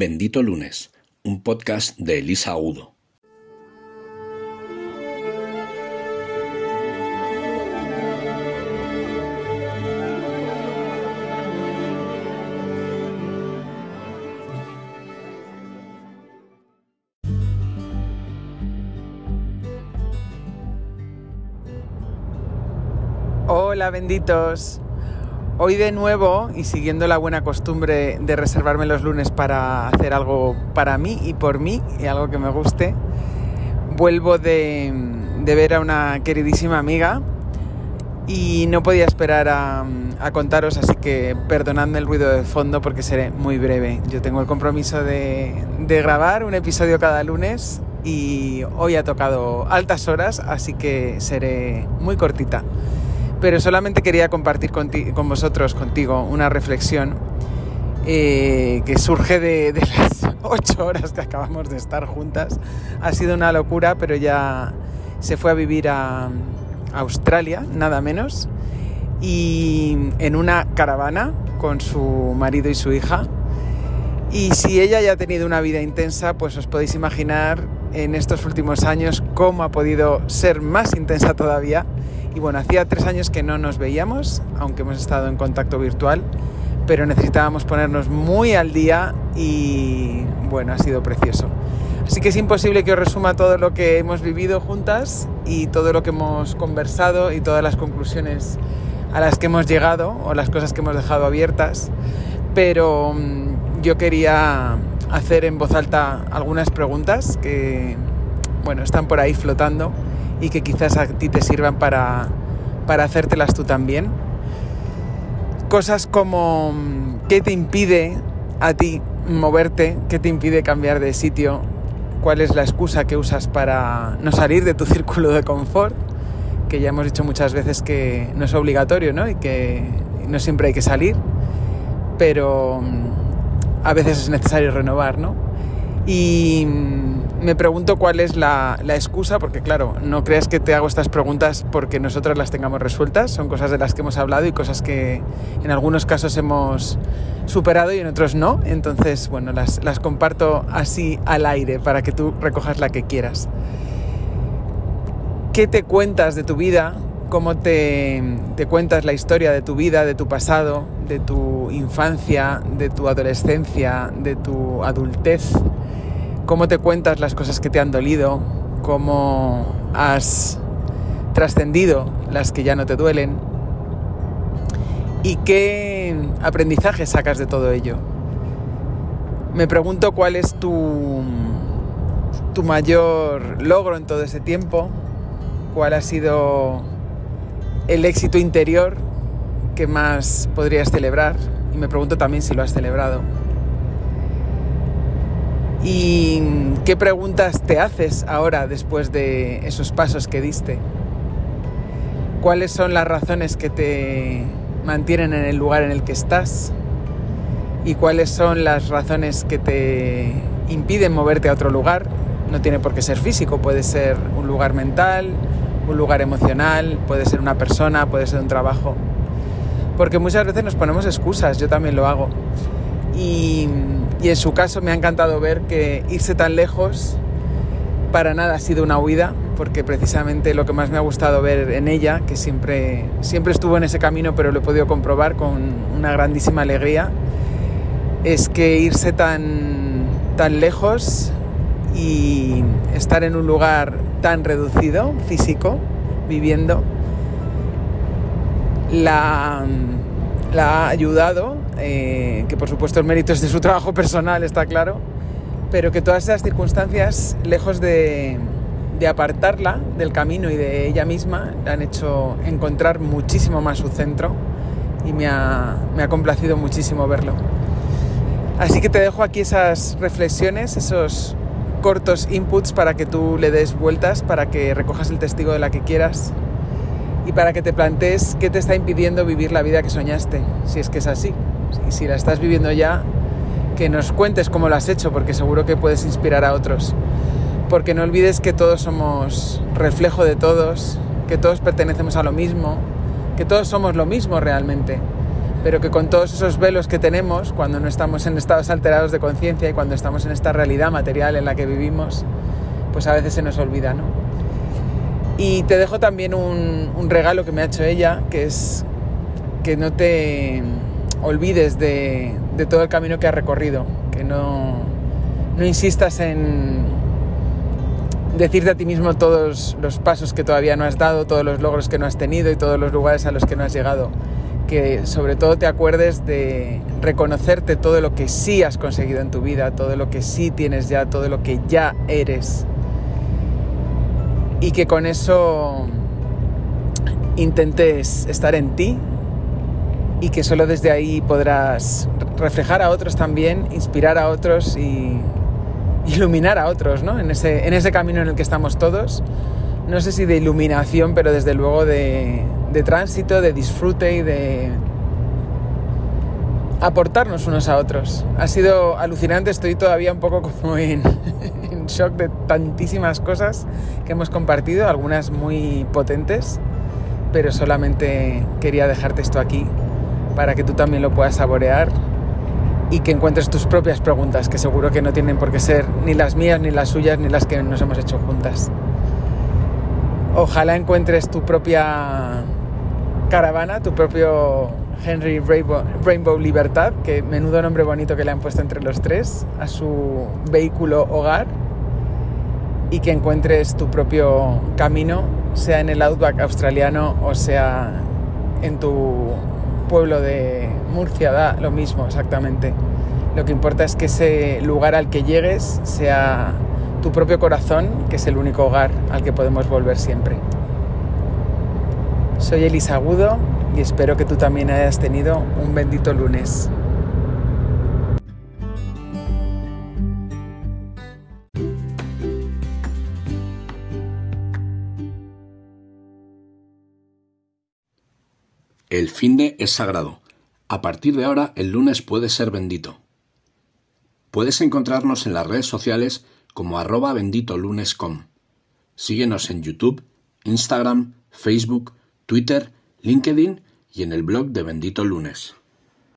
Bendito Lunes, un podcast de Elisa Udo. Hola benditos. Hoy de nuevo, y siguiendo la buena costumbre de reservarme los lunes para hacer algo para mí y por mí, y algo que me guste, vuelvo de, ver a una queridísima amiga y no podía esperar a, contaros, así que perdonadme el ruido de fondo porque seré muy breve. Yo tengo el compromiso de, de grabar un episodio cada lunes y hoy ha tocado altas horas, así que seré muy cortita pero solamente quería compartir con, vosotros, contigo, una reflexión eh, que surge de, las ocho horas que acabamos de estar juntas. Ha sido una locura, pero ya se fue a vivir a, Australia, nada menos, y en una caravana con su marido y su hija. Y si ella ya ha tenido una vida intensa, pues os podéis imaginar en estos últimos años cómo ha podido ser más intensa todavía y bueno, hacía tres años que no nos veíamos, aunque hemos estado en contacto virtual, pero necesitábamos ponernos muy al día y bueno, ha sido precioso. Así que es imposible que os resuma todo lo que hemos vivido juntas y todo lo que hemos conversado y todas las conclusiones a las que hemos llegado o las cosas que hemos dejado abiertas, pero mm, yo quería hacer en voz alta algunas preguntas que bueno, están por ahí flotando y que quizás a ti te sirvan para, para hacértelas tú también. Cosas como qué te impide a ti moverte, qué te impide cambiar de sitio, cuál es la excusa que usas para no salir de tu círculo de confort, que ya hemos dicho muchas veces que no es obligatorio ¿no? y que no siempre hay que salir, pero a veces es necesario renovar, ¿no? Y me pregunto cuál es la, excusa, porque claro, no creas que te hago estas preguntas porque nosotras las tengamos resueltas, son cosas de las que hemos hablado y cosas que en algunos casos hemos superado y en otros no, entonces bueno, las, comparto así al aire para que tú recojas la que quieras. ¿Qué te cuentas de tu vida? ¿Cómo te, cuentas la historia de tu vida, de tu pasado, de tu infancia, de tu adolescencia, de tu adultez? cómo te cuentas las cosas que te han dolido, cómo has trascendido las que ya no te duelen y qué aprendizaje sacas de todo ello. Me pregunto cuál es tu, tu mayor logro en todo ese tiempo, cuál ha sido el éxito interior que más podrías celebrar y me pregunto también si lo has celebrado. ¿Y qué preguntas te haces ahora después de esos pasos que diste? ¿Cuáles son las razones que te mantienen en el lugar en el que estás? ¿Y cuáles son las razones que te impiden moverte a otro lugar? No tiene por qué ser físico, puede ser un lugar mental, un lugar emocional, puede ser una persona, puede ser un trabajo. Porque muchas veces nos ponemos excusas, yo también lo hago. Y y en su caso me ha encantado ver que irse tan lejos para nada ha sido una huida, porque precisamente lo que más me ha gustado ver en ella, que siempre, siempre estuvo en ese camino, pero lo he podido comprobar con una grandísima alegría, es que irse tan, tan lejos y estar en un lugar tan reducido, físico, viviendo, la, la ha ayudado eh, que por supuesto el mérito es de su trabajo personal, está claro, pero que todas esas circunstancias, lejos de, apartarla del camino y de ella misma, la han hecho encontrar muchísimo más su centro y me ha, me ha complacido muchísimo verlo. Así que te dejo aquí esas reflexiones, esos cortos inputs para que tú le des vueltas, para que recojas el testigo de la que quieras y para que te plantees qué te está impidiendo vivir la vida que soñaste, si es que es así. Y si la estás viviendo ya, que nos cuentes cómo lo has hecho, porque seguro que puedes inspirar a otros. Porque no olvides que todos somos reflejo de todos, que todos pertenecemos a lo mismo, que todos somos lo mismo realmente. Pero que con todos esos velos que tenemos, cuando no estamos en estados alterados de conciencia y cuando estamos en esta realidad material en la que vivimos, pues a veces se nos olvida, ¿no? Y te dejo también un, un regalo que me ha hecho ella, que es que no te olvides de, de todo el camino que has recorrido, que no, no insistas en decirte a ti mismo todos los pasos que todavía no has dado, todos los logros que no has tenido y todos los lugares a los que no has llegado. Que sobre todo te acuerdes de reconocerte todo lo que sí has conseguido en tu vida, todo lo que sí tienes ya, todo lo que ya eres. Y que con eso intentes estar en ti y que solo desde ahí podrás reflejar a otros también, inspirar a otros y iluminar a otros, ¿no? En ese, en ese camino en el que estamos todos. No sé si de iluminación, pero desde luego de, de tránsito, de disfrute y de aportarnos unos a otros. Ha sido alucinante, estoy todavía un poco como en, en shock de tantísimas cosas que hemos compartido, algunas muy potentes, pero solamente quería dejarte esto aquí para que tú también lo puedas saborear y que encuentres tus propias preguntas, que seguro que no tienen por qué ser ni las mías, ni las suyas, ni las que nos hemos hecho juntas. Ojalá encuentres tu propia caravana, tu propio Henry Rainbow, Libertad, que menudo nombre bonito que le han puesto entre los tres, a su vehículo hogar, y que encuentres tu propio camino, sea en el outback australiano o sea en tu pueblo de Murcia, da lo mismo exactamente. Lo que importa es que ese lugar al que llegues sea tu propio corazón, que es el único hogar al que podemos volver siempre. Soy Elisa Agudo y espero que tú también hayas tenido un bendito lunes. El finde es sagrado. A partir de ahora, el lunes puede ser bendito. Puedes encontrarnos en las redes sociales como arroba benditolunes.com. Síguenos en YouTube, Instagram, Facebook, Twitter, LinkedIn y en el blog de Bendito Lunes.